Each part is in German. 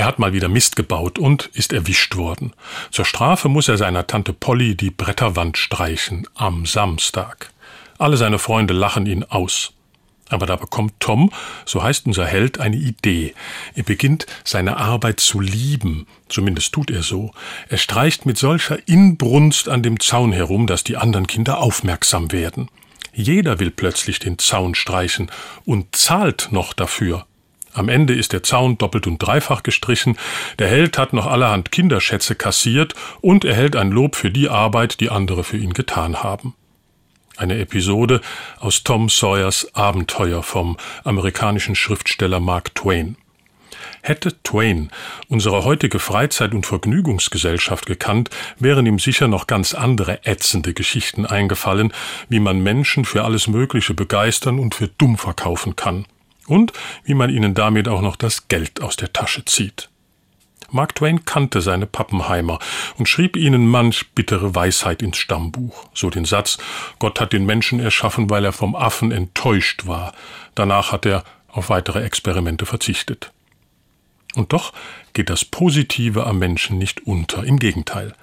Er hat mal wieder Mist gebaut und ist erwischt worden. Zur Strafe muss er seiner Tante Polly die Bretterwand streichen am Samstag. Alle seine Freunde lachen ihn aus. Aber da bekommt Tom, so heißt unser Held, eine Idee. Er beginnt seine Arbeit zu lieben, zumindest tut er so. Er streicht mit solcher Inbrunst an dem Zaun herum, dass die anderen Kinder aufmerksam werden. Jeder will plötzlich den Zaun streichen und zahlt noch dafür. Am Ende ist der Zaun doppelt und dreifach gestrichen, der Held hat noch allerhand Kinderschätze kassiert und erhält ein Lob für die Arbeit, die andere für ihn getan haben. Eine Episode aus Tom Sawyers Abenteuer vom amerikanischen Schriftsteller Mark Twain. Hätte Twain unsere heutige Freizeit- und Vergnügungsgesellschaft gekannt, wären ihm sicher noch ganz andere ätzende Geschichten eingefallen, wie man Menschen für alles Mögliche begeistern und für dumm verkaufen kann und wie man ihnen damit auch noch das Geld aus der Tasche zieht. Mark Twain kannte seine Pappenheimer und schrieb ihnen manch bittere Weisheit ins Stammbuch, so den Satz Gott hat den Menschen erschaffen, weil er vom Affen enttäuscht war, danach hat er auf weitere Experimente verzichtet. Und doch geht das Positive am Menschen nicht unter, im Gegenteil.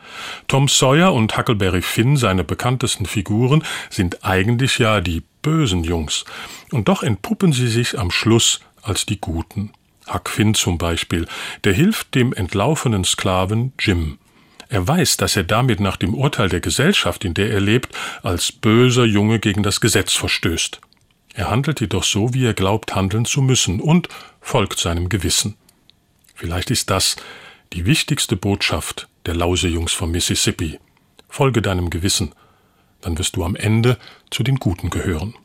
Tom Sawyer und Huckleberry Finn, seine bekanntesten Figuren, sind eigentlich ja die bösen Jungs, und doch entpuppen sie sich am Schluss als die Guten. Huck Finn zum Beispiel, der hilft dem entlaufenen Sklaven Jim. Er weiß, dass er damit nach dem Urteil der Gesellschaft, in der er lebt, als böser Junge gegen das Gesetz verstößt. Er handelt jedoch so, wie er glaubt handeln zu müssen, und folgt seinem Gewissen. Vielleicht ist das die wichtigste Botschaft der Lausejungs vom Mississippi. Folge deinem Gewissen, dann wirst du am Ende zu den Guten gehören.